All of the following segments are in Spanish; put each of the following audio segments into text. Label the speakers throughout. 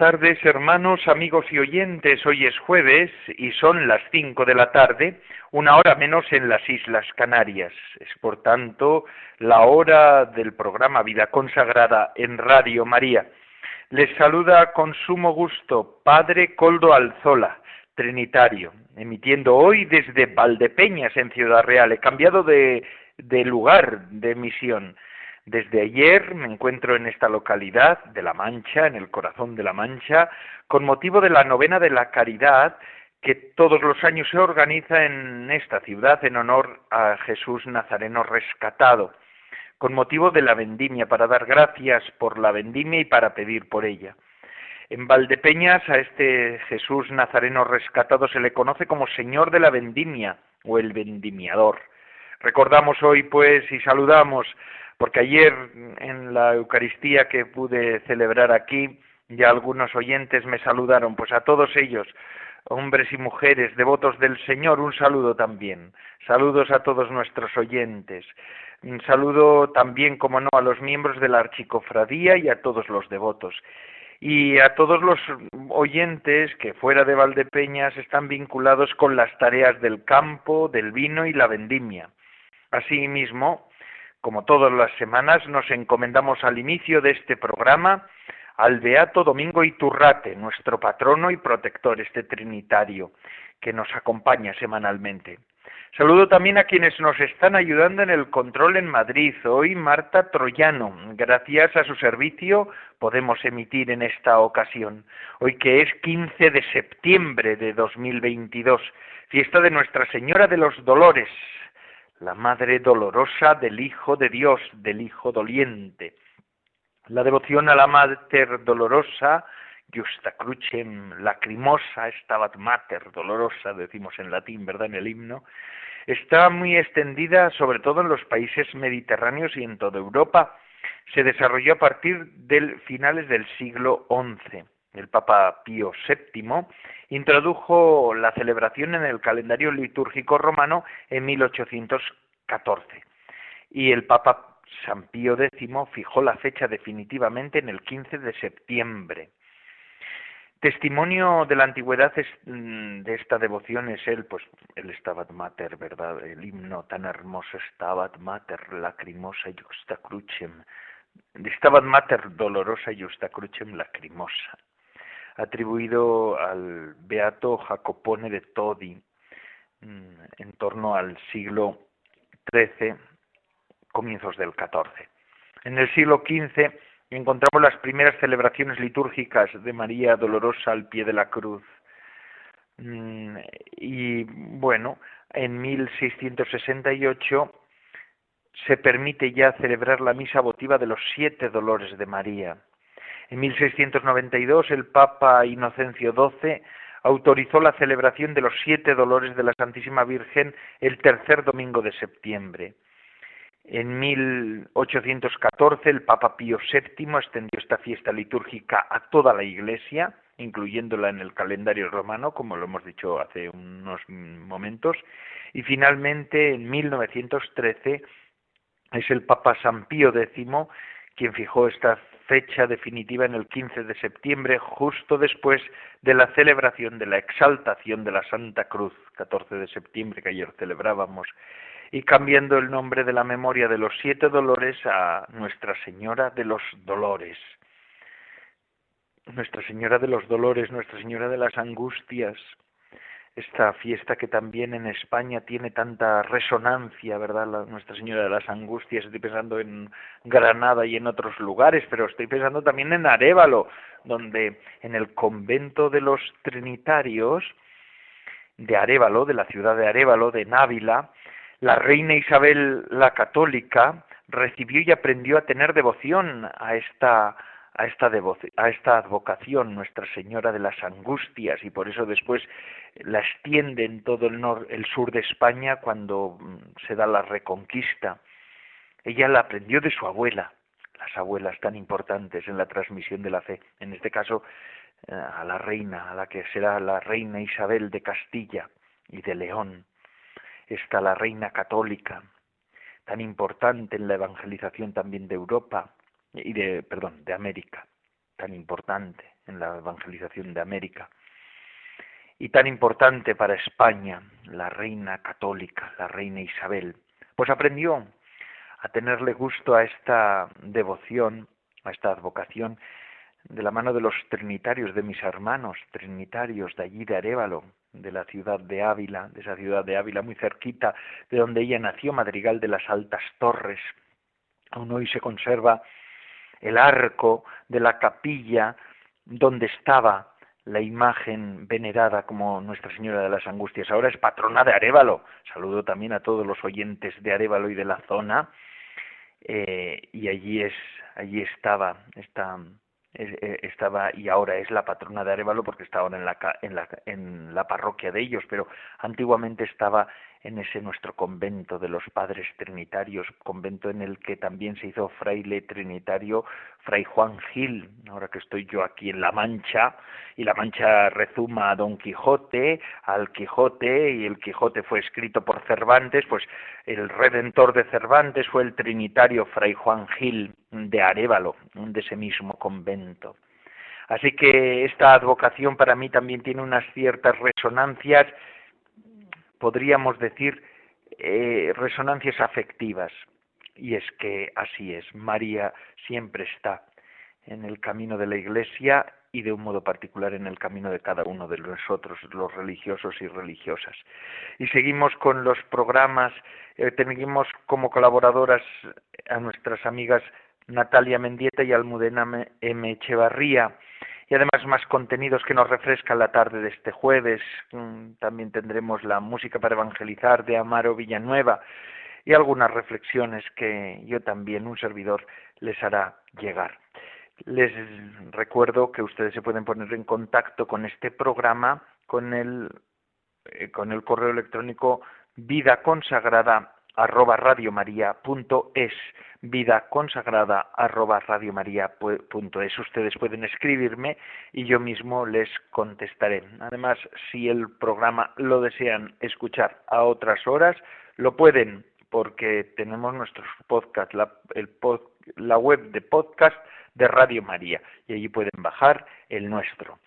Speaker 1: Tardes, hermanos, amigos y oyentes. Hoy es jueves y son las cinco de la tarde, una hora menos en las Islas Canarias. Es, por tanto, la hora del programa Vida Consagrada en Radio María. Les saluda con sumo gusto Padre Coldo Alzola, Trinitario, emitiendo hoy desde Valdepeñas, en Ciudad Real. He cambiado de, de lugar de emisión desde ayer me encuentro en esta localidad de La Mancha, en el corazón de La Mancha, con motivo de la novena de la caridad que todos los años se organiza en esta ciudad en honor a Jesús Nazareno rescatado, con motivo de la vendimia, para dar gracias por la vendimia y para pedir por ella. En Valdepeñas a este Jesús Nazareno rescatado se le conoce como Señor de la Vendimia o el Vendimiador. Recordamos hoy, pues, y saludamos porque ayer en la Eucaristía que pude celebrar aquí, ya algunos oyentes me saludaron, pues a todos ellos, hombres y mujeres, devotos del Señor, un saludo también. Saludos a todos nuestros oyentes. Un saludo también, como no, a los miembros de la Archicofradía y a todos los devotos. Y a todos los oyentes que fuera de Valdepeñas están vinculados con las tareas del campo, del vino y la vendimia. Asimismo, como todas las semanas, nos encomendamos al inicio de este programa al Beato Domingo Iturrate, nuestro patrono y protector, este trinitario, que nos acompaña semanalmente. Saludo también a quienes nos están ayudando en el control en Madrid. Hoy Marta Troyano. Gracias a su servicio podemos emitir en esta ocasión. Hoy que es 15 de septiembre de 2022, fiesta de Nuestra Señora de los Dolores, la Madre dolorosa del Hijo de Dios, del Hijo doliente. La devoción a la Mater dolorosa, Justa crucem lacrimosa, stabat mater dolorosa, decimos en latín, ¿verdad? En el himno, está muy extendida sobre todo en los países mediterráneos y en toda Europa. Se desarrolló a partir del finales del siglo XI el Papa Pío VII, introdujo la celebración en el calendario litúrgico romano en 1814 y el Papa San Pío X fijó la fecha definitivamente en el 15 de septiembre. Testimonio de la antigüedad mm, de esta devoción es el, pues, el Stabat Mater, ¿verdad? El himno tan hermoso Stabat Mater, lacrimosa justa crucem. Stabat Mater dolorosa justa crucem lacrimosa atribuido al beato Jacopone de Todi mm, en torno al siglo XIII, comienzos del XIV. En el siglo XV encontramos las primeras celebraciones litúrgicas de María Dolorosa al pie de la cruz. Mm, y bueno, en 1668 se permite ya celebrar la misa votiva de los siete dolores de María. En 1692 el Papa Inocencio XII autorizó la celebración de los siete dolores de la Santísima Virgen el tercer domingo de septiembre. En 1814 el Papa Pío VII extendió esta fiesta litúrgica a toda la Iglesia, incluyéndola en el calendario romano, como lo hemos dicho hace unos momentos, y finalmente en 1913 es el Papa San Pío X quien fijó esta fecha definitiva en el 15 de septiembre, justo después de la celebración de la exaltación de la Santa Cruz, 14 de septiembre que ayer celebrábamos, y cambiando el nombre de la memoria de los siete dolores a Nuestra Señora de los Dolores. Nuestra Señora de los Dolores, Nuestra Señora de las Angustias, esta fiesta que también en España tiene tanta resonancia, ¿verdad? Nuestra Señora de las Angustias, estoy pensando en Granada y en otros lugares, pero estoy pensando también en Arévalo, donde en el convento de los Trinitarios de Arévalo, de la ciudad de Arévalo, de Návila, la reina Isabel la Católica recibió y aprendió a tener devoción a esta a esta, a esta advocación Nuestra Señora de las Angustias y por eso después la extiende en todo el, el sur de España cuando mm, se da la reconquista. Ella la aprendió de su abuela, las abuelas tan importantes en la transmisión de la fe, en este caso eh, a la reina, a la que será la reina Isabel de Castilla y de León. Está la reina católica, tan importante en la evangelización también de Europa y de, perdón, de América, tan importante en la evangelización de América y tan importante para España, la reina católica, la reina Isabel, pues aprendió a tenerle gusto a esta devoción, a esta advocación, de la mano de los trinitarios, de mis hermanos trinitarios de allí de Arevalo, de la ciudad de Ávila, de esa ciudad de Ávila muy cerquita de donde ella nació, Madrigal de las Altas Torres. Aún hoy se conserva el arco de la capilla donde estaba la imagen venerada como Nuestra Señora de las Angustias. Ahora es patrona de Arevalo. Saludo también a todos los oyentes de Arevalo y de la zona eh, y allí es allí estaba esta eh, estaba y ahora es la patrona de Arevalo porque está ahora en la, en la, en la parroquia de ellos, pero antiguamente estaba en ese nuestro convento de los padres trinitarios, convento en el que también se hizo fraile trinitario Fray Juan Gil, ahora que estoy yo aquí en La Mancha, y La Mancha rezuma a Don Quijote, al Quijote, y el Quijote fue escrito por Cervantes, pues el redentor de Cervantes fue el trinitario Fray Juan Gil de Arevalo, de ese mismo convento. Así que esta advocación para mí también tiene unas ciertas resonancias podríamos decir, eh, resonancias afectivas. Y es que así es, María siempre está en el camino de la Iglesia y de un modo particular en el camino de cada uno de nosotros, los religiosos y religiosas. Y seguimos con los programas, eh, tenemos como colaboradoras a nuestras amigas Natalia Mendieta y Almudena M. Echevarría y además más contenidos que nos refrescan la tarde de este jueves. Mm, también tendremos la música para evangelizar de Amaro Villanueva y algunas reflexiones que yo también, un servidor, les hará llegar. Les recuerdo que ustedes se pueden poner en contacto con este programa con el, eh, con el correo electrónico vida consagrada arroba radiomaria.es vida consagrada arroba radiomaria.es ustedes pueden escribirme y yo mismo les contestaré. Además si el programa lo desean escuchar a otras horas lo pueden porque tenemos nuestros podcasts la, el la web de podcast de Radio María y allí pueden bajar el nuestro.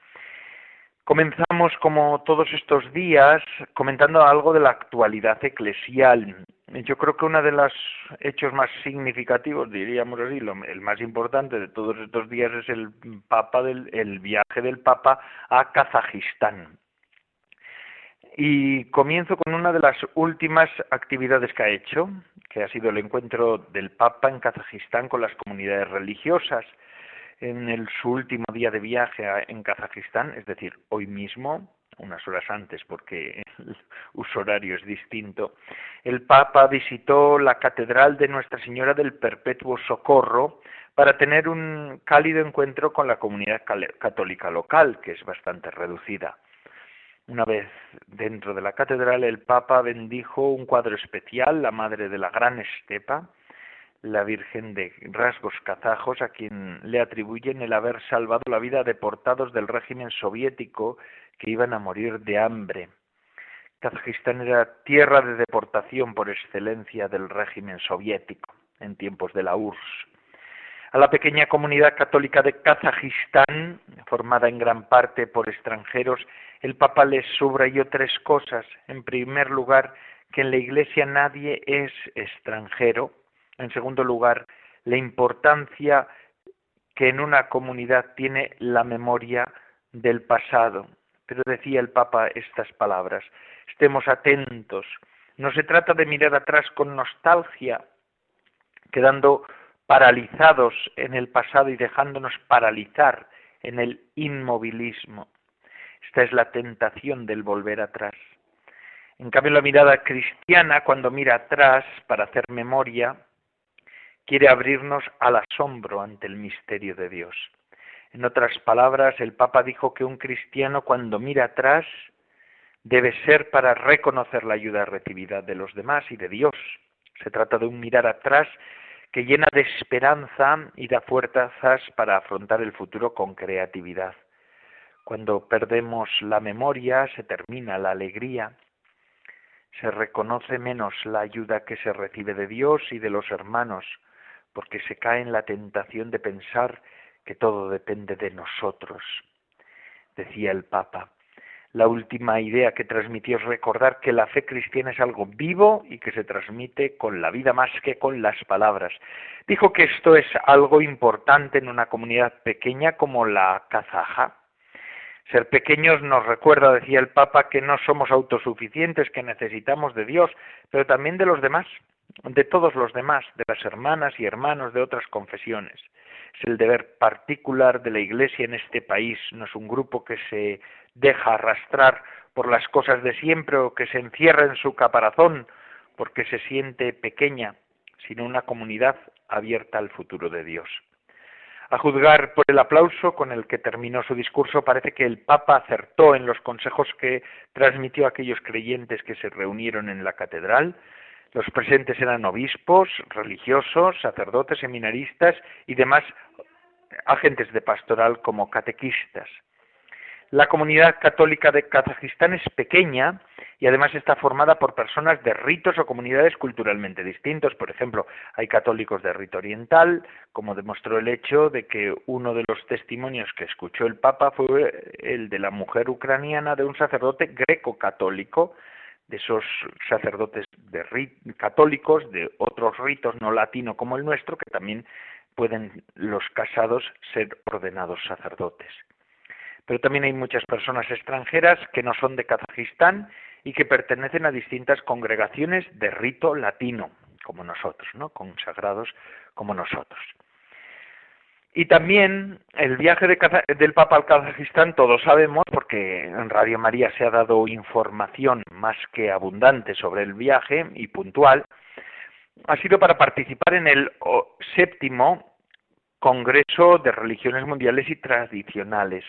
Speaker 1: Comenzamos como todos estos días comentando algo de la actualidad eclesial. Yo creo que uno de los hechos más significativos, diríamos así, el más importante de todos estos días es el Papa del el viaje del Papa a Kazajistán. Y comienzo con una de las últimas actividades que ha hecho, que ha sido el encuentro del Papa en Kazajistán con las comunidades religiosas en su último día de viaje en Kazajistán, es decir, hoy mismo, unas horas antes porque el uso horario es distinto, el Papa visitó la Catedral de Nuestra Señora del Perpetuo Socorro para tener un cálido encuentro con la comunidad católica local, que es bastante reducida. Una vez dentro de la catedral, el Papa bendijo un cuadro especial, la Madre de la Gran Estepa, la Virgen de rasgos kazajos, a quien le atribuyen el haber salvado la vida a deportados del régimen soviético que iban a morir de hambre. Kazajistán era tierra de deportación por excelencia del régimen soviético en tiempos de la URSS. A la pequeña comunidad católica de Kazajistán, formada en gran parte por extranjeros, el Papa les subrayó tres cosas. En primer lugar, que en la Iglesia nadie es extranjero, en segundo lugar, la importancia que en una comunidad tiene la memoria del pasado. Pero decía el Papa estas palabras, estemos atentos. No se trata de mirar atrás con nostalgia, quedando paralizados en el pasado y dejándonos paralizar en el inmovilismo. Esta es la tentación del volver atrás. En cambio, la mirada cristiana, cuando mira atrás para hacer memoria, quiere abrirnos al asombro ante el misterio de Dios. En otras palabras, el Papa dijo que un cristiano cuando mira atrás debe ser para reconocer la ayuda recibida de los demás y de Dios. Se trata de un mirar atrás que llena de esperanza y da fuerzas para afrontar el futuro con creatividad. Cuando perdemos la memoria se termina la alegría, se reconoce menos la ayuda que se recibe de Dios y de los hermanos, porque se cae en la tentación de pensar que todo depende de nosotros. Decía el Papa, la última idea que transmitió es recordar que la fe cristiana es algo vivo y que se transmite con la vida más que con las palabras. Dijo que esto es algo importante en una comunidad pequeña como la kazaja. Ser pequeños nos recuerda, decía el Papa, que no somos autosuficientes, que necesitamos de Dios, pero también de los demás, de todos los demás, de las hermanas y hermanos de otras confesiones. Es el deber particular de la Iglesia en este país, no es un grupo que se deja arrastrar por las cosas de siempre o que se encierra en su caparazón porque se siente pequeña, sino una comunidad abierta al futuro de Dios. A juzgar por el aplauso con el que terminó su discurso, parece que el Papa acertó en los consejos que transmitió a aquellos creyentes que se reunieron en la catedral. Los presentes eran obispos, religiosos, sacerdotes, seminaristas y demás agentes de pastoral como catequistas. La comunidad católica de Kazajistán es pequeña y además está formada por personas de ritos o comunidades culturalmente distintos. Por ejemplo, hay católicos de rito oriental, como demostró el hecho de que uno de los testimonios que escuchó el Papa fue el de la mujer ucraniana de un sacerdote greco-católico, de esos sacerdotes de católicos de otros ritos no latino como el nuestro, que también pueden los casados ser ordenados sacerdotes pero también hay muchas personas extranjeras que no son de Kazajistán y que pertenecen a distintas congregaciones de rito latino, como nosotros, ¿no? consagrados como nosotros. Y también el viaje del Papa al Kazajistán, todos sabemos, porque en Radio María se ha dado información más que abundante sobre el viaje y puntual, ha sido para participar en el séptimo Congreso de Religiones Mundiales y Tradicionales,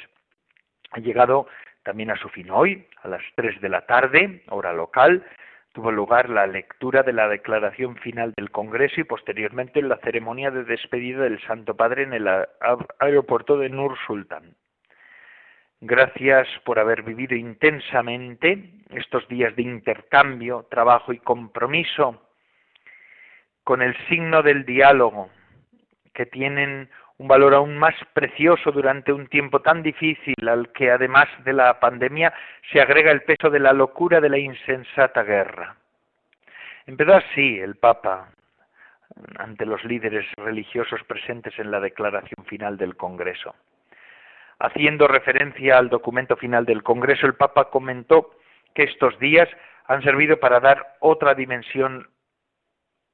Speaker 1: ha llegado también a su fin hoy, a las 3 de la tarde, hora local, tuvo lugar la lectura de la declaración final del Congreso y posteriormente la ceremonia de despedida del Santo Padre en el aeropuerto de Nur Sultan. Gracias por haber vivido intensamente estos días de intercambio, trabajo y compromiso con el signo del diálogo que tienen un valor aún más precioso durante un tiempo tan difícil al que además de la pandemia se agrega el peso de la locura de la insensata guerra. Empezó así el Papa ante los líderes religiosos presentes en la declaración final del Congreso. Haciendo referencia al documento final del Congreso, el Papa comentó que estos días han servido para dar otra dimensión,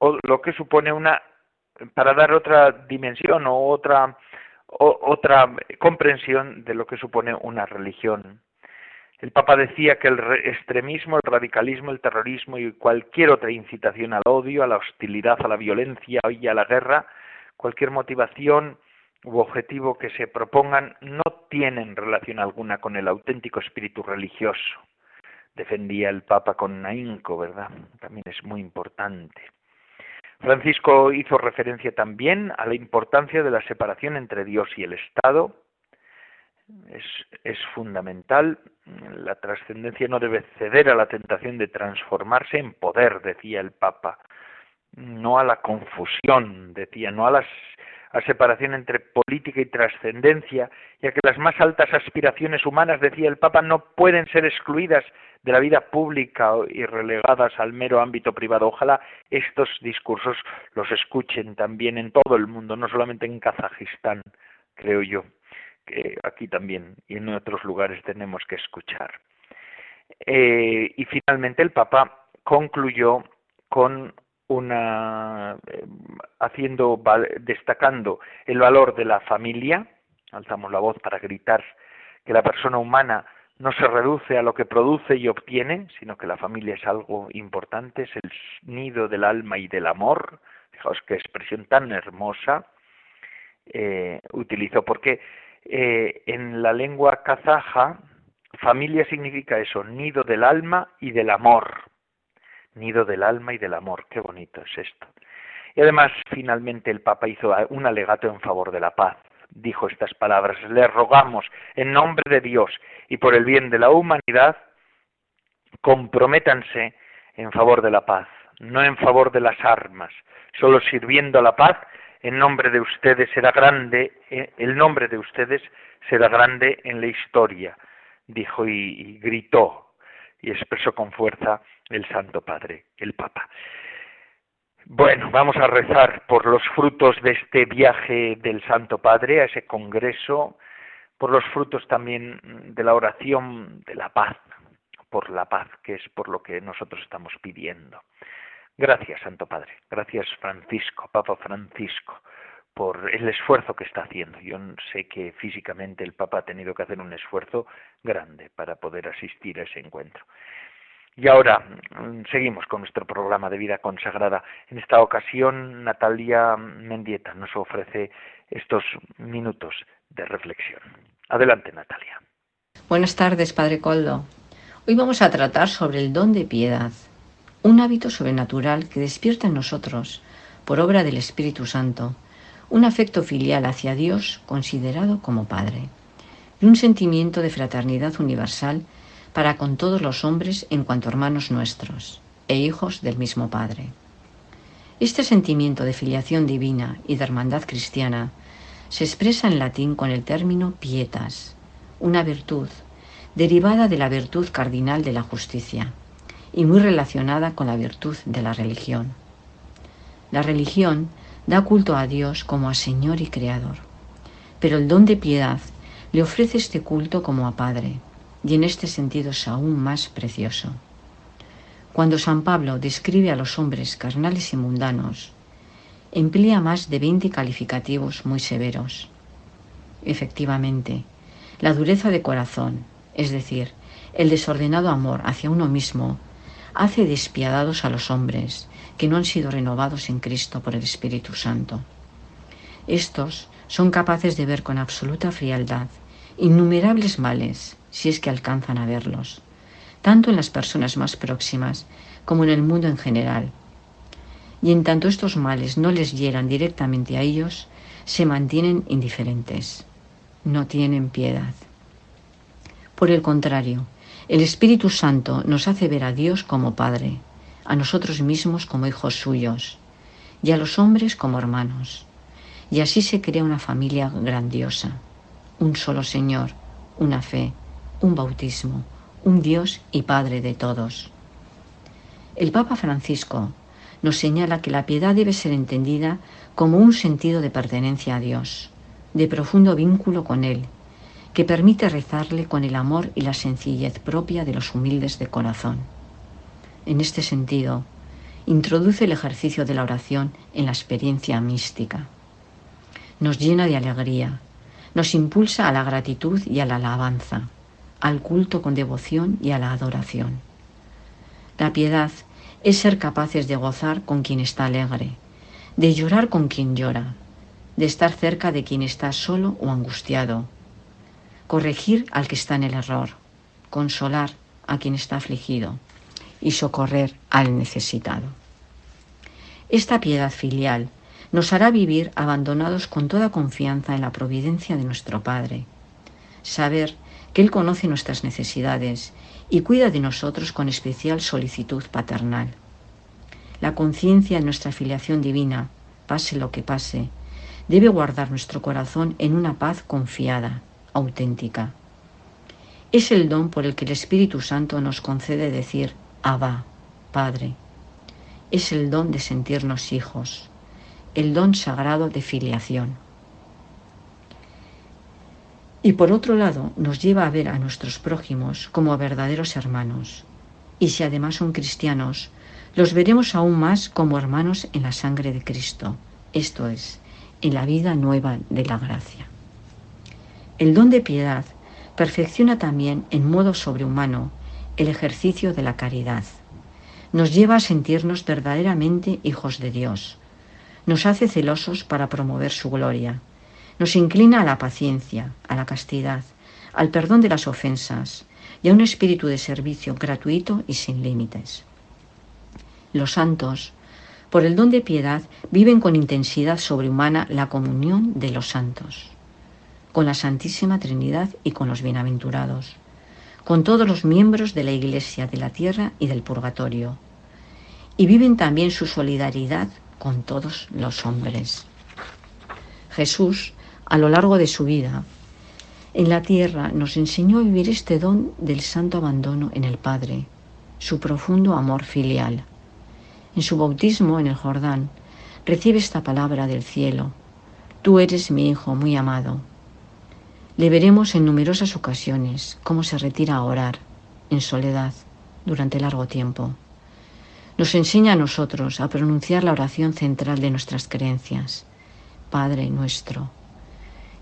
Speaker 1: lo que supone una para dar otra dimensión o otra, otra comprensión de lo que supone una religión. El Papa decía que el extremismo, el radicalismo, el terrorismo y cualquier otra incitación al odio, a la hostilidad, a la violencia y a la guerra, cualquier motivación u objetivo que se propongan no tienen relación alguna con el auténtico espíritu religioso. Defendía el Papa con ahínco, ¿verdad? También es muy importante. Francisco hizo referencia también a la importancia de la separación entre Dios y el Estado. Es, fundamental. La trascendencia no debe ceder a la tentación de transformarse en poder, decía el Papa, no a la confusión, decía, no a la separación entre política y trascendencia, ya que las más altas aspiraciones humanas, decía el Papa, no pueden ser excluidas de la vida pública y relegadas al mero ámbito privado. Ojalá estos discursos los escuchen también en todo el mundo, no solamente en Kazajistán, creo yo, que aquí también y en otros lugares tenemos que escuchar. Eh, y finalmente el Papa concluyó con una eh, haciendo destacando el valor de la familia, alzamos la voz para gritar que la persona humana no se reduce a lo que produce y obtiene, sino que la familia es algo importante, es el nido del alma y del amor. Fijaos qué expresión tan hermosa eh, utilizó, porque Eh, en la lengua kazaja, familia significa eso, nido del alma y del amor. Nido del alma y del amor, qué bonito es esto. Y además, finalmente, el Papa hizo un alegato en favor de la paz. Dijo estas palabras, le rogamos, en nombre de Dios y por el bien de la humanidad, comprométanse en favor de la paz, no en favor de las armas, solo sirviendo a la paz, en nombre de ustedes será grande, eh, el nombre de ustedes será grande en la historia, dijo y, y gritó y expresó con fuerza el Santo Padre, el Papa. Bueno, vamos a rezar por los frutos de este viaje del Santo Padre a ese congreso, por los frutos también de la oración de la paz, por la paz, que es por lo que nosotros estamos pidiendo. Gracias, Santo Padre. Gracias, Francisco, Papa Francisco, por el esfuerzo que está haciendo. Yo sé que físicamente el Papa ha tenido que hacer un esfuerzo grande para poder asistir a ese encuentro. Y ahora mm, seguimos con nuestro programa de vida consagrada. En esta ocasión, Natalia Mendieta nos ofrece estos minutos de reflexión. Adelante, Natalia.
Speaker 2: Buenas tardes, Padre Coldo. Hoy vamos a tratar sobre el don de piedad, un hábito sobrenatural que despierta en nosotros, por obra del Espíritu Santo, un afecto filial hacia Dios considerado como Padre, y un sentimiento de fraternidad universal para con todos los hombres en cuanto hermanos nuestros e hijos del mismo Padre. Este sentimiento de filiación divina y de hermandad cristiana se expresa en latín con el término pietas, una virtud derivada de la virtud cardinal de la justicia y muy relacionada con la virtud de la religión. La religión da culto a Dios como a Señor y Creador, pero el don de piedad le ofrece este culto como a Padre, y en este sentido es aún más precioso. Cuando San Pablo describe a los hombres carnales y mundanos, emplea más de 20 calificativos muy severos. Efectivamente, la dureza de corazón, es decir, el desordenado amor hacia uno mismo, hace despiadados a los hombres que no han sido renovados en Cristo por el Espíritu Santo. Estos son capaces de ver con absoluta frialdad innumerables males si es que alcanzan a verlos, tanto en las personas más próximas como en el mundo en general. Y en tanto estos males no les hieran directamente a ellos, se mantienen indiferentes, no tienen piedad. Por el contrario, el Espíritu Santo nos hace ver a Dios como Padre, a nosotros mismos como hijos suyos y a los hombres como hermanos. Y así se crea una familia grandiosa, un solo Señor, una fe, un bautismo, un Dios y Padre de todos. El Papa Francisco nos señala que la piedad debe ser entendida como un sentido de pertenencia a Dios, de profundo vínculo con Él, que permite rezarle con el amor y la sencillez propia de los humildes de corazón. En este sentido, introduce el ejercicio de la oración en la experiencia mística. Nos llena de alegría, nos impulsa a la gratitud y a la alabanza al culto con devoción y a la adoración. La piedad es ser capaces de gozar con quien está alegre, de llorar con quien llora, de estar cerca de quien está solo o angustiado, corregir al que está en el error, consolar a quien está afligido y socorrer al necesitado. Esta piedad filial nos hará vivir abandonados con toda confianza en la providencia de nuestro Padre, saber que Él conoce nuestras necesidades y cuida de nosotros con especial solicitud paternal. La conciencia de nuestra filiación divina, pase lo que pase, debe guardar nuestro corazón en una paz confiada, auténtica. Es el don por el que el Espíritu Santo nos concede decir Abba, Padre. Es el don de sentirnos hijos, el don sagrado de filiación y por otro lado nos lleva a ver a nuestros prójimos como verdaderos hermanos. Y si además son cristianos, los veremos aún más como hermanos en la sangre de Cristo, esto es, en la vida nueva de la gracia. El don de piedad perfecciona también en modo sobrehumano el ejercicio de la caridad. Nos lleva a sentirnos verdaderamente hijos de Dios. Nos hace celosos para promover su gloria Nos inclina a la paciencia, a la castidad, al perdón de las ofensas y a un espíritu de servicio gratuito y sin límites. Los santos, por el don de piedad, viven con intensidad sobrehumana la comunión de los santos, con la Santísima Trinidad y con los bienaventurados, con todos los miembros de la Iglesia de la tierra y del purgatorio, y viven también su solidaridad con todos los hombres. Jesús, a lo largo de su vida, en la tierra nos enseñó a vivir este don del santo abandono en el Padre, su profundo amor filial. En su bautismo en el Jordán, recibe esta palabra del cielo, Tú eres mi Hijo muy amado. Le veremos en numerosas ocasiones cómo se retira a orar, en soledad, durante largo tiempo. Nos enseña a nosotros a pronunciar la oración central de nuestras creencias, Padre nuestro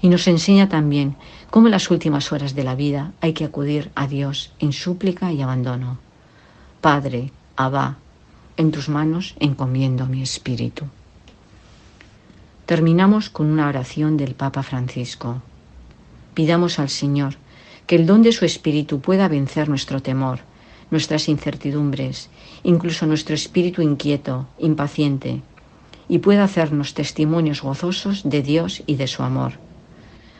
Speaker 2: y nos enseña también cómo en las últimas horas de la vida hay que acudir a Dios en súplica y abandono. Padre, Abba, en tus manos encomiendo mi espíritu. Terminamos con una oración del Papa Francisco. Pidamos al Señor que el don de su espíritu pueda vencer nuestro temor, nuestras incertidumbres, incluso nuestro espíritu inquieto, impaciente, y pueda hacernos testimonios gozosos de Dios y de su amor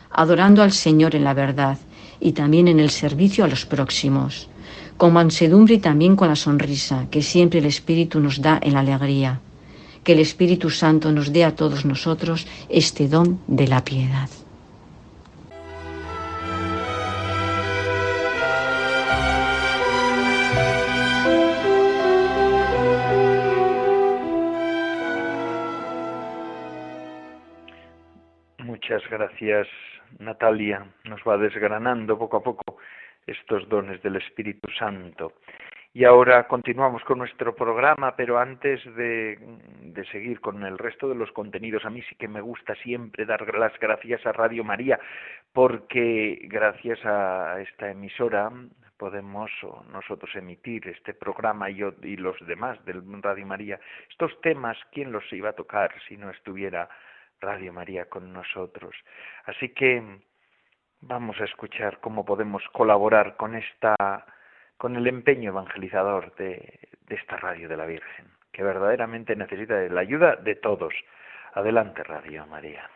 Speaker 2: adorando al Señor en la verdad y también en el servicio a los próximos, con mansedumbre y también con la sonrisa que siempre el Espíritu nos da en la alegría. Que el Espíritu Santo nos dé a todos nosotros este don de la piedad.
Speaker 1: Muchas gracias Natalia nos va desgranando poco a poco estos dones del Espíritu Santo. Y ahora continuamos con nuestro programa, pero antes de, seguir con el resto de los contenidos, a mí sí que me gusta siempre dar las gracias a Radio María, porque gracias a esta emisora podemos nosotros emitir este programa y, y los demás del Radio María. Estos temas, ¿quién los iba a tocar si no estuviera Radio María con nosotros. Así que vamos a escuchar cómo podemos colaborar con esta con el empeño evangelizador de, de esta radio de la Virgen, que verdaderamente necesita de la ayuda de todos. Adelante, Radio María.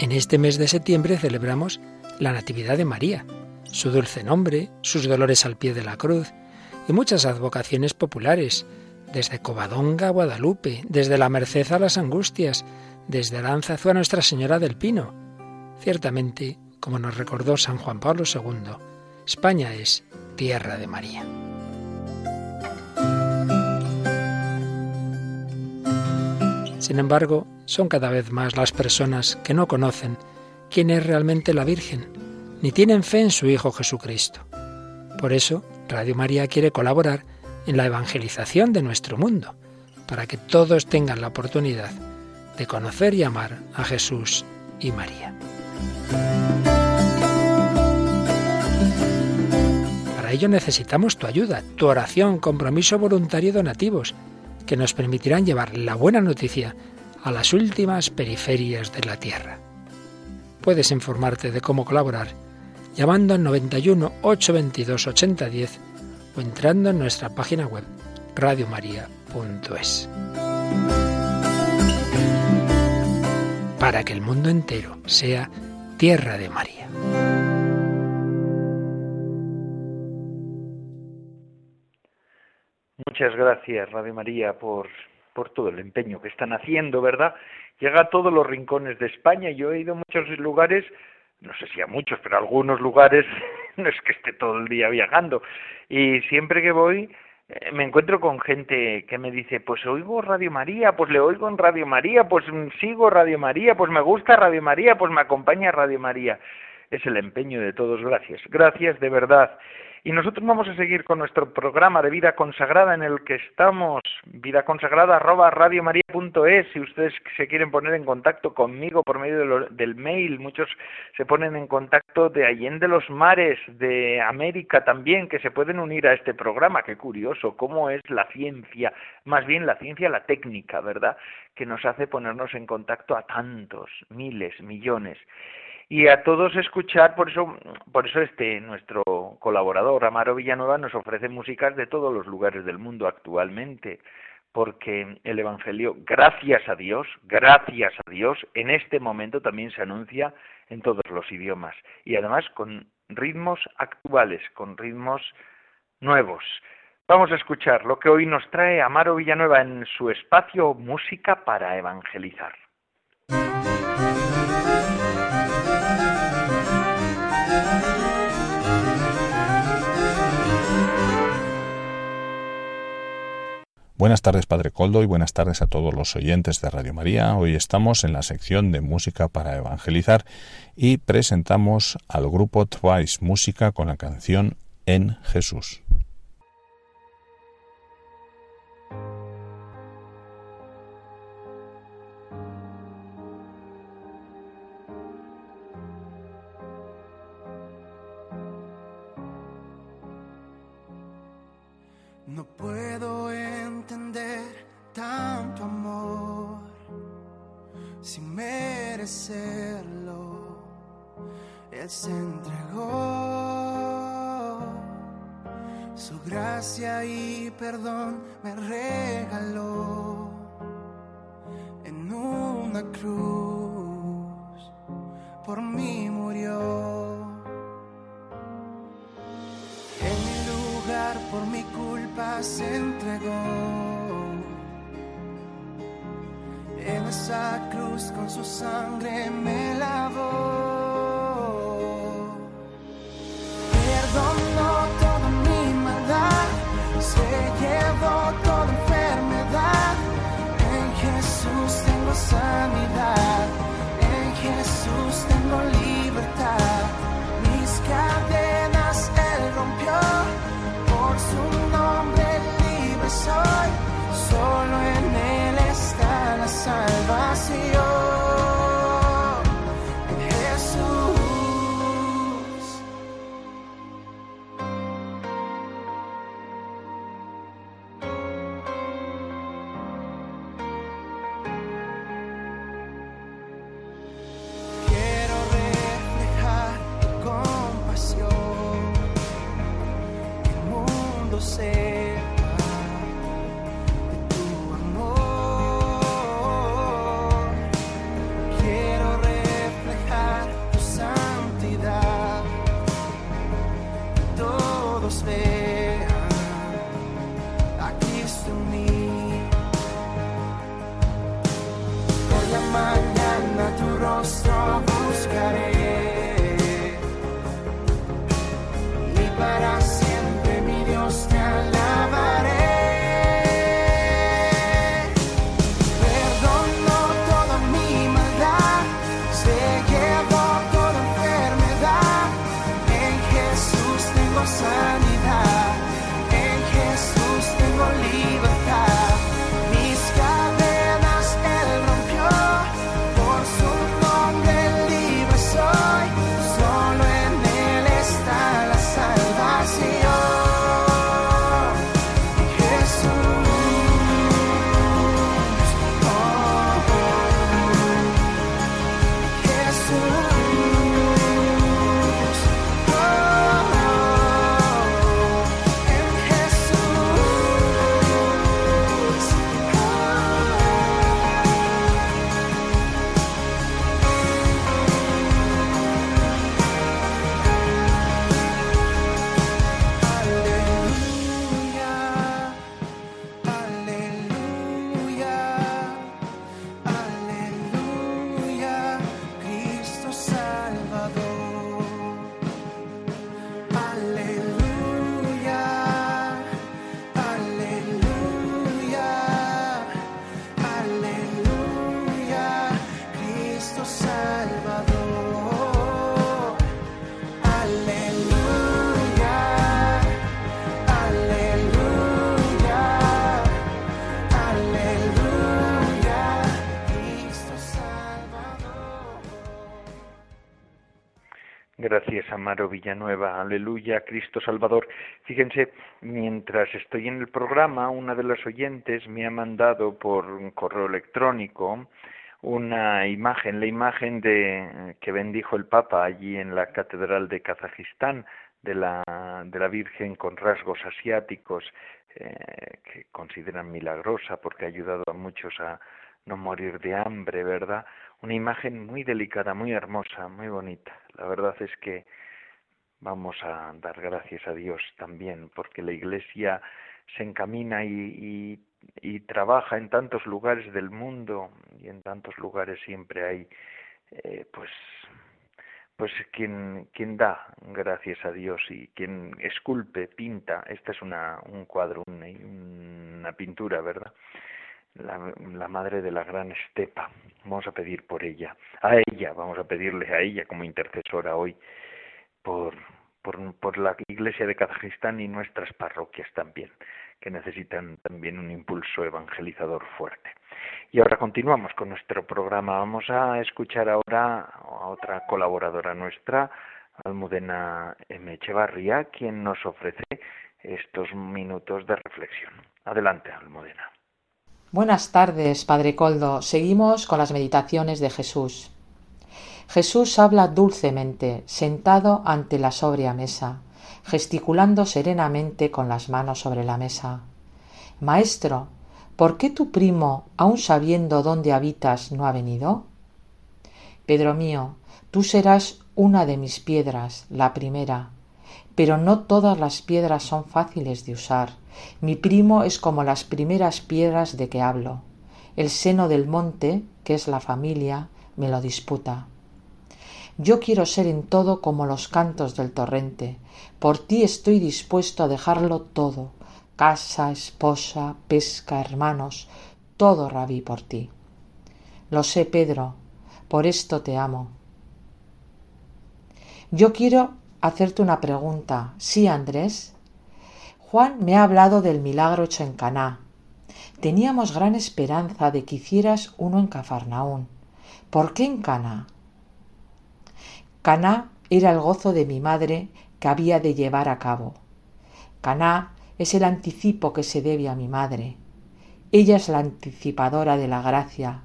Speaker 3: En este mes de septiembre celebramos la Natividad de María, su dulce nombre, sus dolores al pie de la cruz, y muchas advocaciones populares, desde Covadonga a Guadalupe, desde la Merced a las Angustias, desde Aranzazu a Nuestra Señora del Pino. Ciertamente, como nos recordó San Juan Pablo II, España es tierra de María. Sin embargo, son cada vez más las personas que no conocen quién es realmente la Virgen, ni tienen fe en su Hijo Jesucristo. Por eso, Radio María quiere colaborar en la evangelización de nuestro mundo, para que todos tengan la oportunidad de conocer y amar a Jesús y María. Para ello necesitamos tu ayuda, tu oración, compromiso voluntario y donativos, que nos permitirán llevar la buena noticia a las últimas periferias de la tierra. Puedes informarte de cómo colaborar llamando al 91 822 8010 o entrando en nuestra página web radiomaria.es. Para que el mundo entero sea tierra de María.
Speaker 1: Muchas gracias, Radio María, por, por todo el empeño que están haciendo, ¿verdad? Llega a todos los rincones de España. Yo he ido a muchos lugares no sé si a muchos, pero a algunos lugares no es que esté todo el día viajando. Y siempre que voy eh, me encuentro con gente que me dice, pues oigo Radio María, pues le oigo en Radio María, pues mm, sigo Radio María, pues me gusta Radio María, pues me acompaña Radio María. Es el empeño de todos, gracias. Gracias de verdad. Y nosotros vamos a seguir con nuestro programa de vida consagrada en el que estamos, vida consagrada arroba radiomaria.es. Si ustedes se quieren poner en contacto conmigo por medio del mail, muchos se ponen en contacto de Allende los Mares, de América también, que se pueden unir a este programa. Qué curioso, cómo es la ciencia, más bien la ciencia, la técnica, ¿verdad? Que nos hace ponernos en contacto a tantos, miles, millones y a todos escuchar, por eso, por eso este nuestro colaborador Amaro Villanueva nos ofrece músicas de todos los lugares del mundo actualmente, porque el Evangelio, gracias a Dios, gracias a Dios, en este momento también se anuncia en todos los idiomas y además con ritmos actuales, con ritmos nuevos. Vamos a escuchar lo que hoy nos trae Amaro Villanueva en su espacio Música para Evangelizar.
Speaker 4: Buenas tardes, Padre Coldo, y buenas tardes a todos los oyentes de Radio María. Hoy estamos en la sección de música para evangelizar y presentamos al grupo Twice Música con la canción En Jesús.
Speaker 1: Villanueva. Aleluya, Cristo Salvador. Fíjense, mientras estoy en el programa, una de las oyentes me ha mandado por un correo electrónico una imagen, la imagen de que bendijo el Papa allí en la Catedral de Kazajistán de la, de la Virgen con rasgos asiáticos eh, que consideran milagrosa porque ha ayudado a muchos a no morir de hambre, ¿verdad? Una imagen muy delicada, muy hermosa, muy bonita. La verdad es que vamos a dar gracias a Dios también porque la Iglesia se encamina y, y, trabaja en tantos lugares del mundo y en tantos lugares siempre hay eh, pues pues quien, quien da gracias a Dios y quien esculpe, pinta, esta es una, un cuadro, una, una pintura, ¿verdad? La, madre de la gran estepa. Vamos a pedir por ella, a ella, vamos a pedirle a ella como intercesora hoy por, por, por la iglesia de Kazajistán y nuestras parroquias también, que necesitan también un impulso evangelizador fuerte. Y ahora continuamos con nuestro programa. Vamos a escuchar ahora a otra colaboradora nuestra, Almudena M. Echevarría, quien nos ofrece estos minutos de reflexión. Adelante, Almudena.
Speaker 5: Buenas tardes, Padre Coldo. Seguimos con las meditaciones de Jesús. Jesús habla dulcemente, sentado ante la sobria mesa, gesticulando serenamente con las manos sobre la mesa. Maestro, ¿Por qué tu primo, aun sabiendo dónde habitas, no ha venido? Pedro mío, tú serás una de mis piedras, la primera, pero no todas las piedras son fáciles de usar. Mi primo es como las primeras piedras de que hablo. El seno del monte, que es la familia, me lo disputa. Yo quiero ser en todo como los cantos del torrente. Por ti estoy dispuesto a dejarlo todo, casa, esposa, pesca, hermanos, todo rabí por ti. Lo sé, Pedro, por esto te amo. Yo quiero hacerte una pregunta. ¿Sí, Andrés? Juan me ha hablado del milagro hecho en Caná. Teníamos gran esperanza de que hicieras uno en Cafarnaún. ¿Por qué en Caná? Caná era el gozo de mi madre que había de llevar a cabo. Caná es el anticipo que se debe a mi madre. Ella es la anticipadora de la gracia.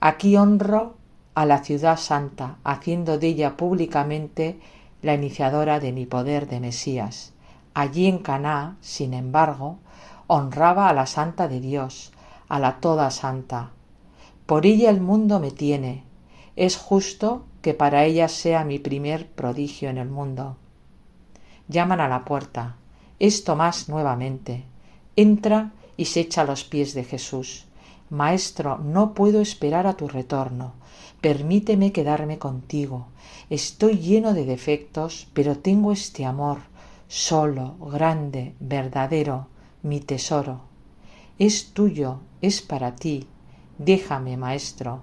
Speaker 5: Aquí honro a la ciudad santa, haciendo de ella públicamente la iniciadora de mi poder de Mesías. Allí en Caná, sin embargo, honraba a la santa de Dios, a la toda santa. Por ella el mundo me tiene. Es justo que para ella sea mi primer prodigio en el mundo. Llaman a la puerta. Es Tomás nuevamente. Entra y se echa a los pies de Jesús. Maestro, no puedo esperar a tu retorno. Permíteme quedarme contigo. Estoy lleno de defectos, pero tengo este amor, solo, grande, verdadero, mi tesoro. Es tuyo, es para ti. Déjame, maestro.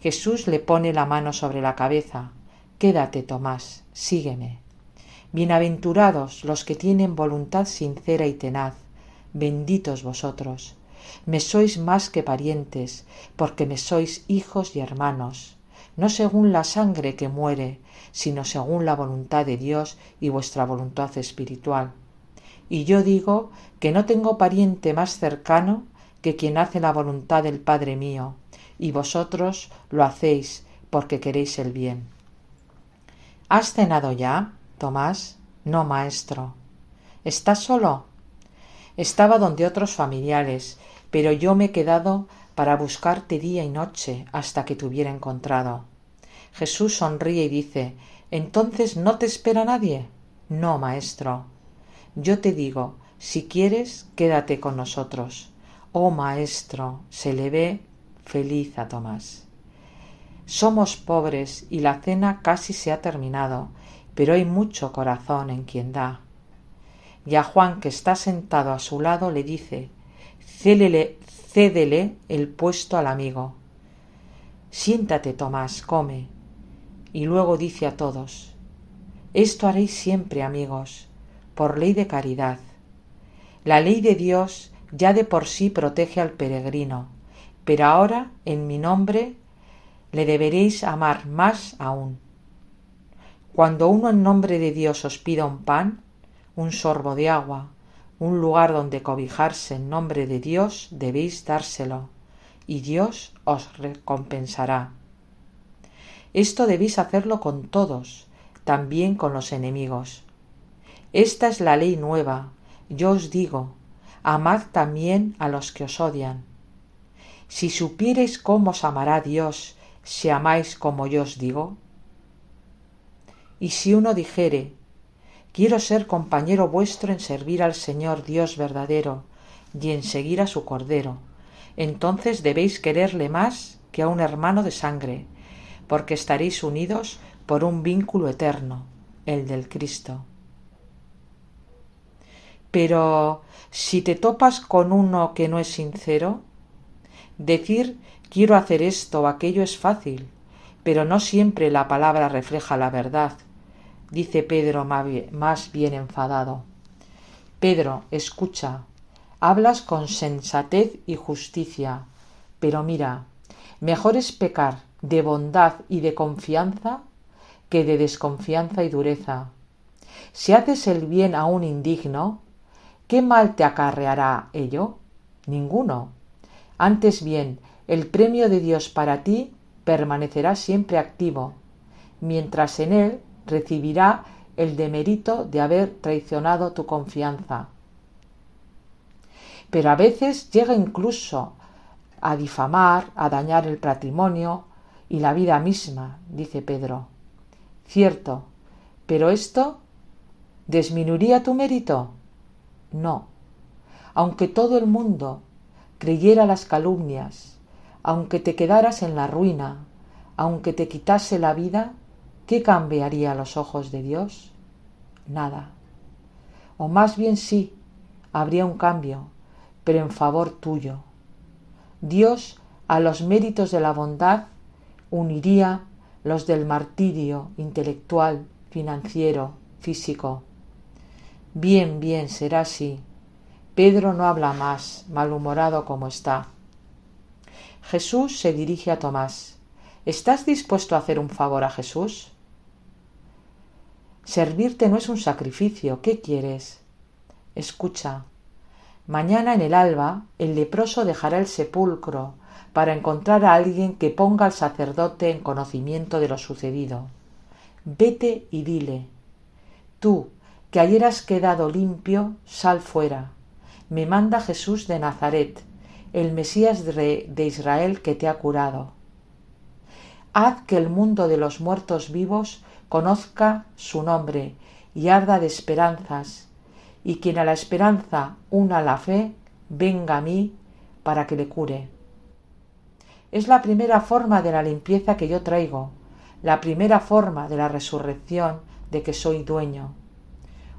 Speaker 5: Jesús le pone la mano sobre la cabeza. Quédate, Tomás, sígueme. Bienaventurados los que tienen voluntad sincera y tenaz, benditos vosotros. Me sois más que parientes, porque me sois hijos y hermanos, no según la sangre que muere, sino según la voluntad de Dios y vuestra voluntad espiritual. Y yo digo que no tengo pariente más cercano que quien hace la voluntad del Padre mío, y vosotros lo hacéis porque queréis el bien. ¿Has cenado ya? Tomás, no, maestro. ¿Estás solo? Estaba donde otros familiares, pero yo me he quedado para buscarte día y noche hasta que te hubiera encontrado. Jesús sonríe y dice ¿Entonces no te espera nadie? No, maestro. Yo te digo, si quieres, quédate con nosotros. Oh, maestro, se le ve feliz a Tomás. Somos pobres y la cena casi se ha terminado, pero hay mucho corazón en quien da. Y a Juan, que está sentado a su lado, le dice cédele, cédele el puesto al amigo. Siéntate, Tomás, come. Y luego dice a todos Esto haréis siempre, amigos, por ley de caridad. La ley de Dios ya de por sí protege al peregrino, pero ahora, en mi nombre, le deberéis amar más aún Cuando uno en nombre de Dios os pida un pan, un sorbo de agua, un lugar donde cobijarse en nombre de Dios, debéis dárselo, y Dios os recompensará. Esto debéis hacerlo con todos, también con los enemigos. Esta es la ley nueva. Yo os digo, amad también a los que os odian. Si supierais cómo os amará Dios si amáis como yo os digo. Y si uno dijere, quiero ser compañero vuestro en servir al Señor Dios verdadero y en seguir a su Cordero, entonces debéis quererle más que a un hermano de sangre, porque estaréis unidos por un vínculo eterno, el del Cristo. Pero si te topas con uno que no es sincero, decir quiero hacer esto o aquello es fácil, pero no siempre la palabra refleja la verdad, dice Pedro más bien enfadado. Pedro, escucha, hablas con sensatez y justicia, pero mira, mejor es pecar de bondad y de confianza que de desconfianza y dureza. Si haces el bien a un indigno, ¿qué mal te acarreará ello? Ninguno. Antes bien, el premio de Dios para ti permanecerá siempre activo, mientras en él recibirá el demerito de haber traicionado tu confianza. Pero a veces llega incluso a difamar, a dañar el patrimonio y la vida misma, dice Pedro. Cierto, pero esto ¿Disminuiría tu mérito? No. Aunque todo el mundo creyera las calumnias, aunque te quedaras en la ruina, aunque te quitase la vida, ¿qué cambiaría a los ojos de Dios? Nada. O más bien sí, habría un cambio, pero en favor tuyo. Dios a los méritos de la bondad uniría los del martirio intelectual, financiero, físico. Bien, bien, será así. Pedro no habla más, malhumorado como está. Jesús se dirige a Tomás. ¿Estás dispuesto a hacer un favor a Jesús? Servirte no es un sacrificio. ¿Qué quieres? Escucha. Mañana en el alba el leproso dejará el sepulcro para encontrar a alguien que ponga al sacerdote en conocimiento de lo sucedido. Vete y dile, tú, que ayer has quedado limpio, sal fuera. Me manda Jesús de Nazaret, el Mesías de Israel que te ha curado. Haz que el mundo de los muertos vivos conozca su nombre y arda de esperanzas, y quien a la esperanza una la fe, venga a mí para que le cure. Es la primera forma de la limpieza que yo traigo, la primera forma de la resurrección de que soy dueño.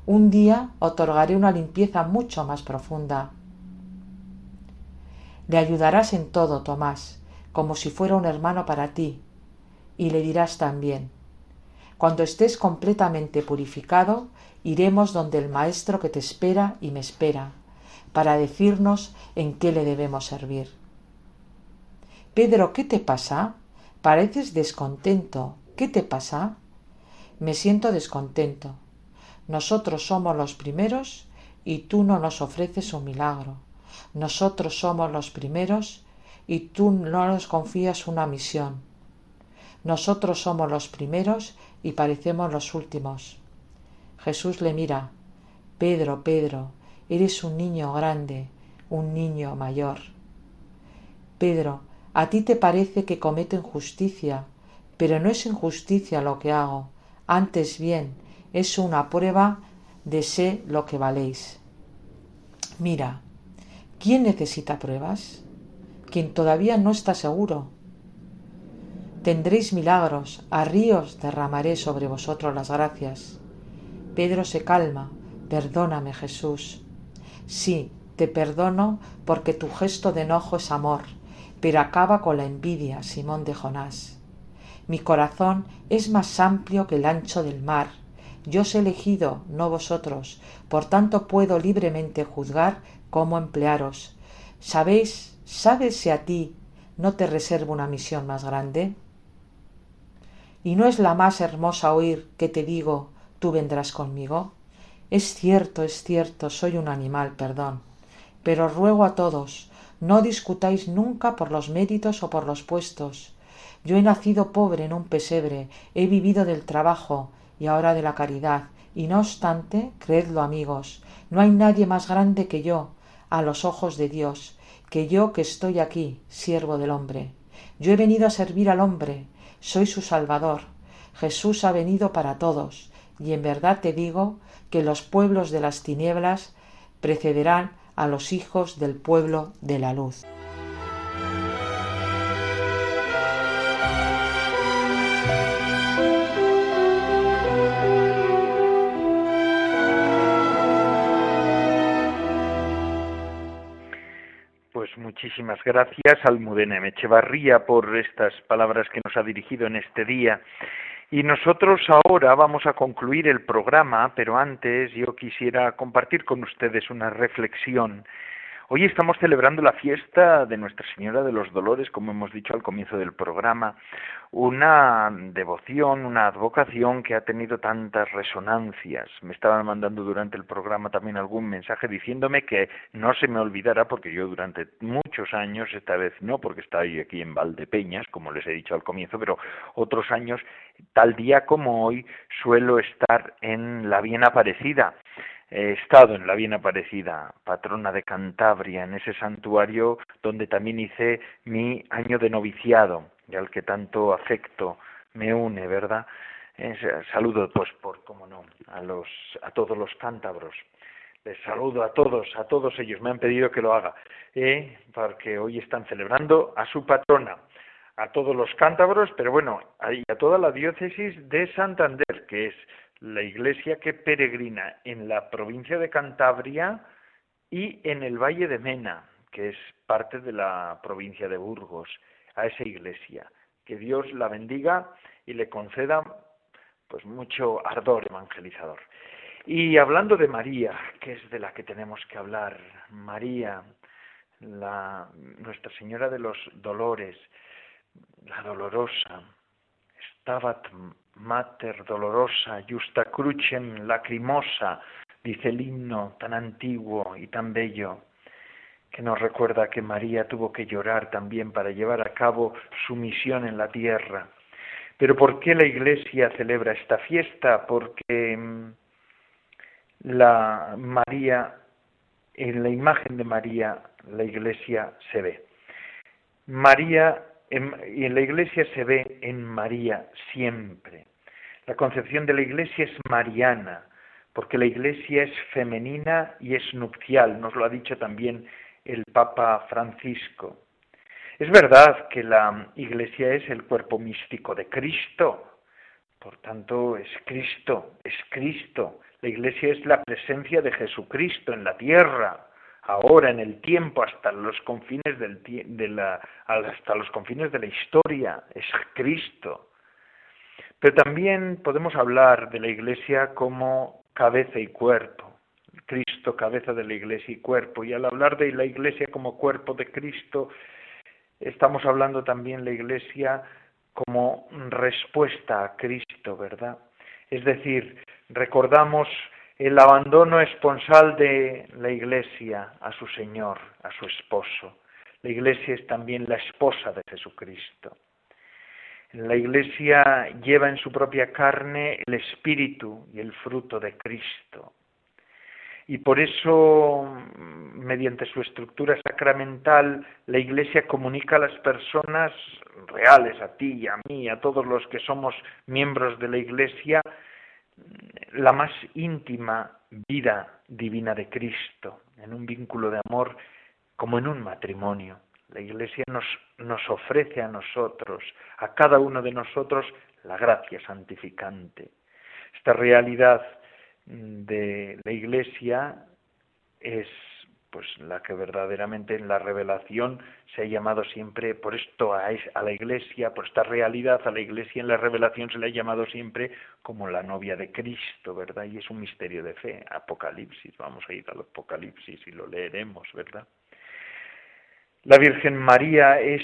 Speaker 5: Un día otorgaré una limpieza mucho más profunda. Le ayudarás en todo, Tomás, como si fuera un hermano para ti, y le dirás también, cuando estés completamente purificado, iremos donde el Maestro que te espera y me espera, para decirnos en qué le debemos servir. Pedro, ¿qué te pasa? Pareces descontento. ¿Qué te pasa? Me siento descontento. Nosotros somos los primeros y tú no nos ofreces un milagro. Nosotros somos los primeros y tú no nos confías una misión. Nosotros somos los primeros y parecemos los últimos. Jesús le mira. Pedro, Pedro, eres un niño grande, un niño mayor. Pedro, a ti te parece que cometo injusticia, pero no es injusticia lo que hago, antes bien, es una prueba de sé lo que valéis. Mira, ¿quién necesita pruebas? Quien todavía no está seguro. Tendréis milagros, a ríos derramaré sobre vosotros las gracias. Pedro se calma. Perdóname, Jesús. Sí, te perdono porque tu gesto de enojo es amor, pero acaba con la envidia, Simón de Jonás. Mi corazón es más amplio que el ancho del mar, yo os he elegido, no vosotros, por tanto puedo libremente juzgar cómo emplearos. ¿Sabéis, sabes si a ti no te reservo una misión más grande? ¿Y no es la más hermosa oír que te digo, tú vendrás conmigo? Es cierto, es cierto, soy un animal, perdón. Pero ruego a todos, no discutáis nunca por los méritos o por los puestos. Yo he nacido pobre en un pesebre, he vivido del trabajo y ahora de la caridad, y no obstante, creedlo amigos, no hay nadie más grande que yo, a los ojos de Dios, que yo que estoy aquí, siervo del hombre. Yo he venido a servir al hombre, soy su Salvador. Jesús ha venido para todos, y en verdad te digo que los pueblos de las tinieblas precederán a los hijos del pueblo de la luz.
Speaker 1: Muchísimas gracias Almudena Mechevarría por estas palabras que nos ha dirigido en este día. Y nosotros ahora vamos a concluir el programa, pero antes yo quisiera compartir con ustedes una reflexión Hoy estamos celebrando la fiesta de Nuestra Señora de los Dolores, como hemos dicho al comienzo del programa, una devoción, una advocación que ha tenido tantas resonancias. Me estaban mandando durante el programa también algún mensaje diciéndome que no se me olvidara, porque yo durante muchos años, esta vez no, porque estoy aquí en Valdepeñas, como les he dicho al comienzo, pero otros años, tal día como hoy, suelo estar en la bien aparecida he estado en la bien aparecida, patrona de Cantabria, en ese santuario donde también hice mi año de noviciado y al que tanto afecto me une, ¿verdad? saludo, pues, por, cómo no, a, los, a todos los cántabros. Les saludo a todos, a todos ellos. Me han pedido que lo haga, ¿eh? porque hoy están celebrando a su patrona, a todos los cántabros, pero bueno, y a toda la diócesis de Santander, que es la iglesia que peregrina en la provincia de Cantabria y en el Valle de Mena, que es parte de la provincia de Burgos, a esa iglesia. Que Dios la bendiga y le conceda pues mucho ardor evangelizador. Y hablando de María, que es de la que tenemos que hablar, María, la, Nuestra Señora de los Dolores, la dolorosa, Stabat Mater dolorosa, justa crucem lacrimosa, dice el himno tan antiguo y tan bello, que nos recuerda que María tuvo que llorar también para llevar a cabo su misión en la tierra. Pero ¿por qué la Iglesia celebra esta fiesta? Porque mm, la María, en la imagen de María, la Iglesia se ve. María y en la Iglesia se ve en María siempre. La concepción de la Iglesia es mariana, porque la Iglesia es femenina y es nupcial, nos lo ha dicho también el Papa Francisco. Es verdad que la Iglesia es el cuerpo místico de Cristo, por tanto es Cristo, es Cristo. La Iglesia es la presencia de Jesucristo en la tierra, ahora en el tiempo hasta los confines del, de la, hasta los confines de la historia es Cristo pero también podemos hablar de la Iglesia como cabeza y cuerpo Cristo cabeza de la Iglesia y cuerpo y al hablar de la Iglesia como cuerpo de Cristo estamos hablando también de la Iglesia como respuesta a Cristo, ¿verdad? Es decir, recordamos el abandono esponsal de la Iglesia a su Señor, a su esposo. La Iglesia es también la esposa de Jesucristo. La Iglesia lleva en su propia carne el espíritu y el fruto de Cristo. Y por eso, mediante su estructura sacramental, la Iglesia comunica a las personas reales, a ti y a mí, a todos los que somos miembros de la Iglesia, la más íntima vida divina de Cristo, en un vínculo de amor como en un matrimonio. La Iglesia nos, nos ofrece a nosotros, a cada uno de nosotros, la gracia santificante. Esta realidad de la Iglesia es pues la que verdaderamente en la revelación se ha llamado siempre, por esto a, la Iglesia, por esta realidad, a la Iglesia en la revelación se le ha llamado siempre como la novia de Cristo, ¿verdad? Y es un misterio de fe, Apocalipsis, vamos a ir al Apocalipsis y lo leeremos, ¿verdad? La Virgen María es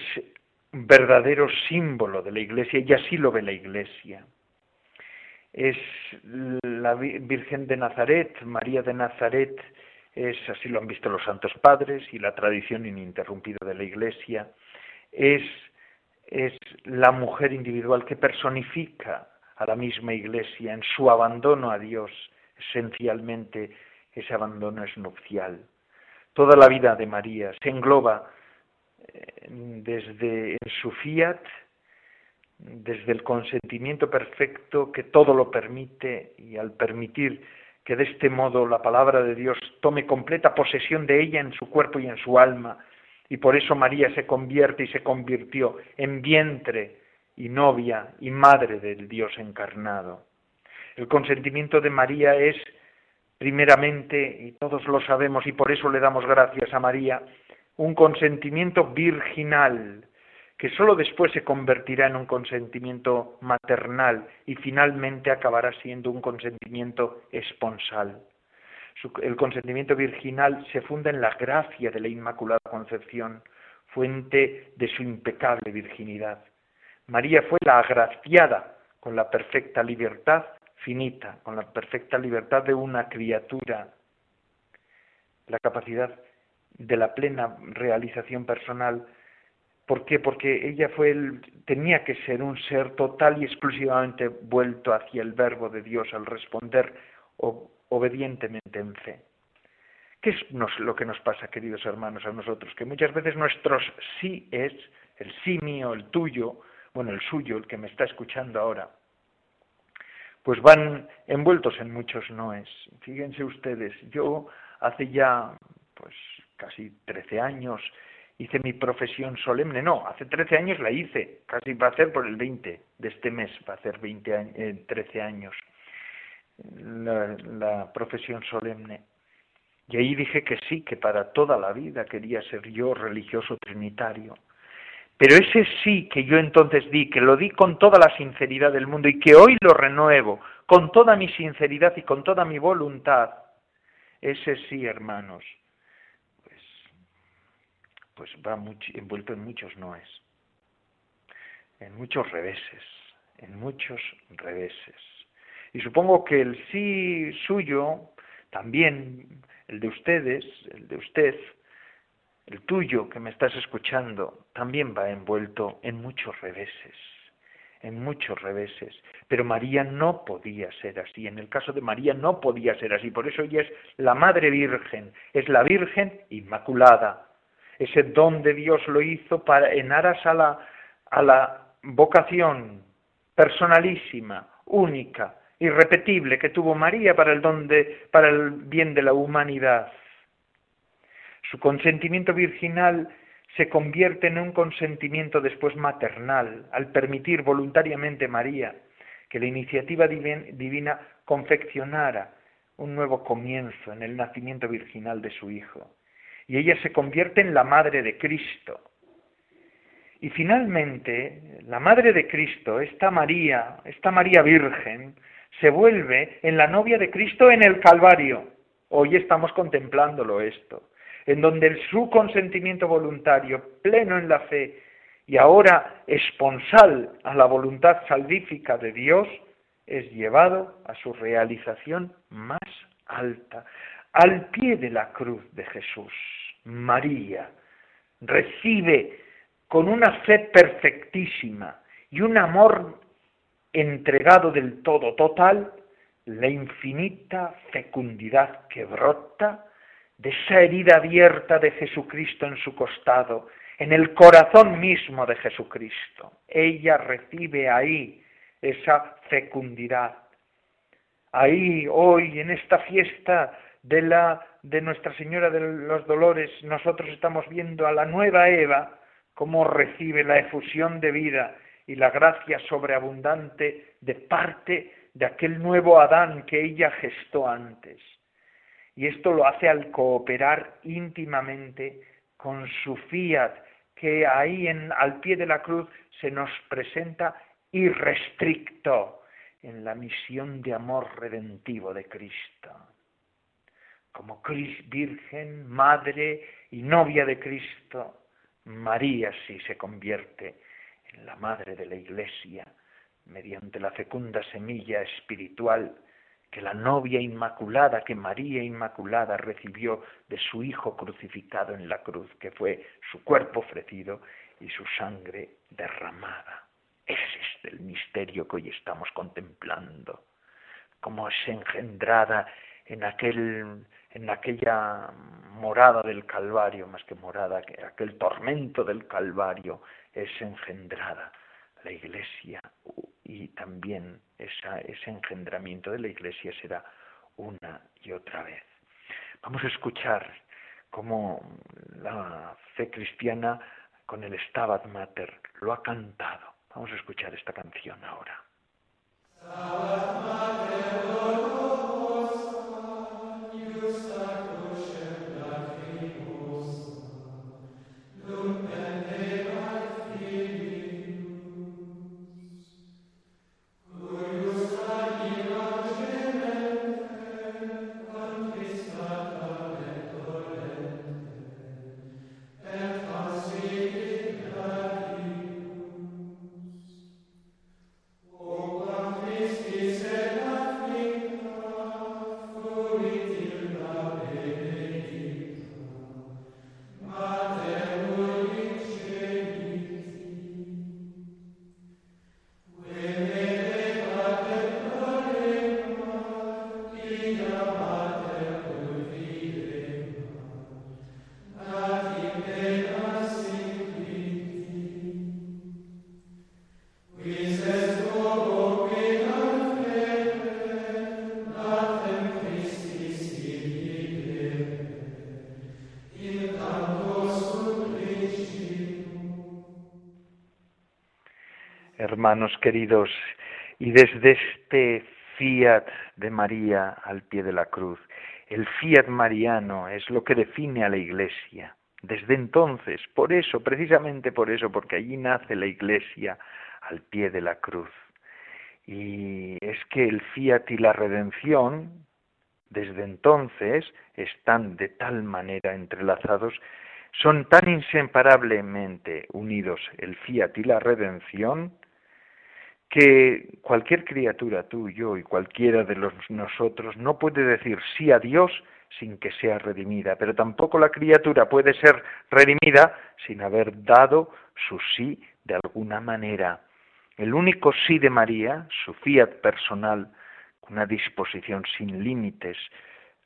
Speaker 1: verdadero símbolo de la Iglesia y así lo ve la Iglesia. Es la Virgen de Nazaret, María de Nazaret, es así lo han visto los santos padres y la tradición ininterrumpida de la Iglesia, es, es la mujer individual que personifica a la misma Iglesia en su abandono a Dios, esencialmente ese abandono es nupcial. Toda la vida de María se engloba eh, desde su fiat, desde el consentimiento perfecto que todo lo permite y al permitir que de este modo la palabra de Dios tome completa posesión de ella en su cuerpo y en su alma, y por eso María se convierte y se convirtió en vientre y novia y madre del Dios encarnado. El consentimiento de María es primeramente, y todos lo sabemos y por eso le damos gracias a María, un consentimiento virginal, que sólo después se convertirá en un consentimiento maternal y finalmente acabará siendo un consentimiento esponsal. El consentimiento virginal se funda en la gracia de la Inmaculada Concepción, fuente de su impecable virginidad. María fue la agraciada con la perfecta libertad finita, con la perfecta libertad de una criatura, la capacidad de la plena realización personal. ¿Por qué? Porque ella fue el, tenía que ser un ser total y exclusivamente vuelto hacia el verbo de Dios al responder obedientemente en fe. ¿Qué es lo que nos pasa, queridos hermanos, a nosotros? Que muchas veces nuestros sí es, el sí mío, el tuyo, bueno, el suyo, el que me está escuchando ahora, pues van envueltos en muchos noes. Fíjense ustedes, yo hace ya pues casi 13 años hice mi profesión solemne, no, hace 13 años la hice, casi va a ser por el 20 de este mes, va a ser 20 años, 13 años la, la profesión solemne. Y ahí dije que sí, que para toda la vida quería ser yo religioso trinitario. Pero ese sí que yo entonces di, que lo di con toda la sinceridad del mundo y que hoy lo renuevo con toda mi sinceridad y con toda mi voluntad, ese sí, hermanos, pues va envuelto en muchos noes, en muchos reveses, en muchos reveses. Y supongo que el sí suyo, también el de ustedes, el de usted, el tuyo que me estás escuchando también va envuelto en muchos reveses, en muchos reveses. Pero María no podía ser así. En el caso de María no podía ser así. Por eso ella es la Madre Virgen, es la Virgen Inmaculada. Ese don de Dios lo hizo para, en aras a la, a la vocación personalísima, única, irrepetible que tuvo María para el, don de, para el bien de la humanidad. Su consentimiento virginal se convierte en un consentimiento después maternal, al permitir voluntariamente María que la iniciativa divina confeccionara un nuevo comienzo en el nacimiento virginal de su Hijo. Y ella se convierte en la Madre de Cristo. Y finalmente, la Madre de Cristo, esta María, esta María Virgen, se vuelve en la novia de Cristo en el Calvario. Hoy estamos contemplándolo esto en donde su consentimiento voluntario, pleno en la fe y ahora esponsal a la voluntad salvífica de Dios, es llevado a su realización más alta, al pie de la cruz de Jesús. María recibe con una fe perfectísima y un amor entregado del todo total la infinita fecundidad que brota de esa herida abierta de Jesucristo en su costado, en el corazón mismo de Jesucristo. Ella recibe ahí esa fecundidad. Ahí, hoy, en esta fiesta de, la, de Nuestra Señora de los Dolores, nosotros estamos viendo a la nueva Eva, cómo recibe la efusión de vida y la gracia sobreabundante de parte de aquel nuevo Adán que ella gestó antes. Y esto lo hace al cooperar íntimamente con su fiat, que ahí en, al pie de la cruz se nos presenta irrestricto en la misión de amor redentivo de Cristo. Como Virgen, Madre y novia de Cristo, María sí se convierte en la madre de la Iglesia mediante la fecunda semilla espiritual que la novia inmaculada, que María Inmaculada recibió de su Hijo crucificado en la cruz, que fue su cuerpo ofrecido y su sangre derramada. Ese es el misterio que hoy estamos contemplando, cómo es engendrada en, aquel, en aquella morada del Calvario, más que morada, aquel tormento del Calvario, es engendrada la Iglesia y también ese engendramiento de la Iglesia será una y otra vez. Vamos a escuchar cómo la fe cristiana con el Stabat Mater lo ha cantado. Vamos a escuchar esta canción ahora. Queridos, y desde este fiat de María al pie de la cruz, el fiat mariano es lo que define a la Iglesia. Desde entonces, por eso, precisamente por eso, porque allí nace la Iglesia al pie de la cruz. Y es que el fiat y la redención, desde entonces, están de tal manera entrelazados, son tan inseparablemente unidos el fiat y la redención, que cualquier criatura, tú, yo y cualquiera de los nosotros, no puede decir sí a Dios sin que sea redimida, pero tampoco la criatura puede ser redimida sin haber dado su sí de alguna manera. El único sí de María, su fiat personal, una disposición sin límites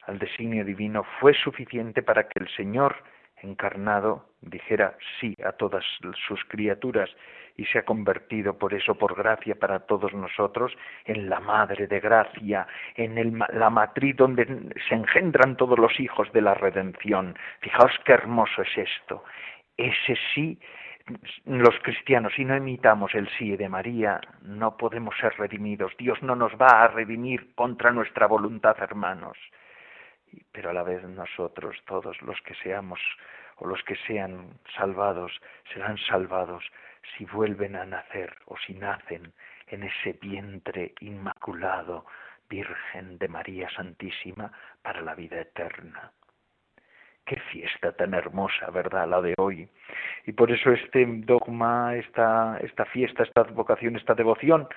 Speaker 1: al designio divino, fue suficiente para que el Señor encarnado dijera sí a todas sus criaturas y se ha convertido por eso, por gracia para todos nosotros, en la madre de gracia, en la matriz donde se engendran todos los hijos de la redención. Fijaos qué hermoso es esto. Ese sí, los cristianos, si no imitamos el sí de María, no podemos ser redimidos. Dios no nos va a redimir contra nuestra voluntad, hermanos. Pero a la vez nosotros, todos los que seamos o los que sean salvados, serán salvados si vuelven a nacer o si nacen en ese vientre inmaculado, Virgen de María Santísima, para la vida eterna. Qué fiesta tan hermosa, ¿verdad? La de hoy. Y por eso este dogma, esta, esta fiesta, esta vocación, esta devoción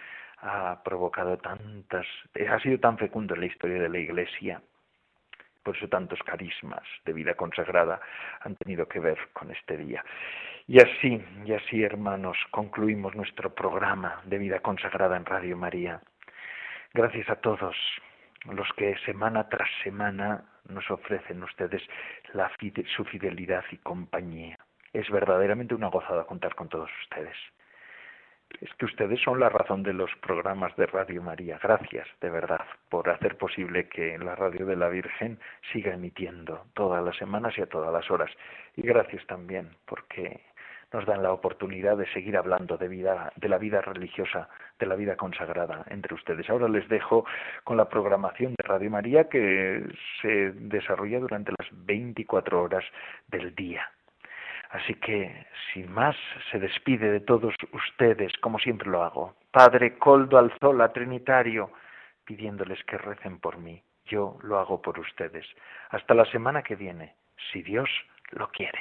Speaker 1: ha provocado tantas, ha sido tan fecundo en la historia de la Iglesia. Por eso tantos carismas de vida consagrada han tenido que ver con este día. Y así, y así, hermanos, concluimos nuestro programa de vida consagrada en Radio María. Gracias a todos los que semana tras semana nos ofrecen ustedes su fidelidad y compañía. Es verdaderamente una gozada contar con todos ustedes es que ustedes son la razón de los programas de Radio María. Gracias, de verdad, por hacer posible que la radio de la Virgen siga emitiendo todas las semanas y a todas las horas. Y gracias también porque nos dan la oportunidad de seguir hablando de vida, de la vida religiosa, de la vida consagrada entre ustedes. Ahora les dejo con la programación de Radio María que se desarrolla durante las 24 horas del día. Así que, sin más, se despide de todos ustedes, como siempre lo hago. Padre Coldo Alzola, Trinitario, pidiéndoles que recen por mí. Yo lo hago por ustedes. Hasta la semana que viene, si Dios lo quiere.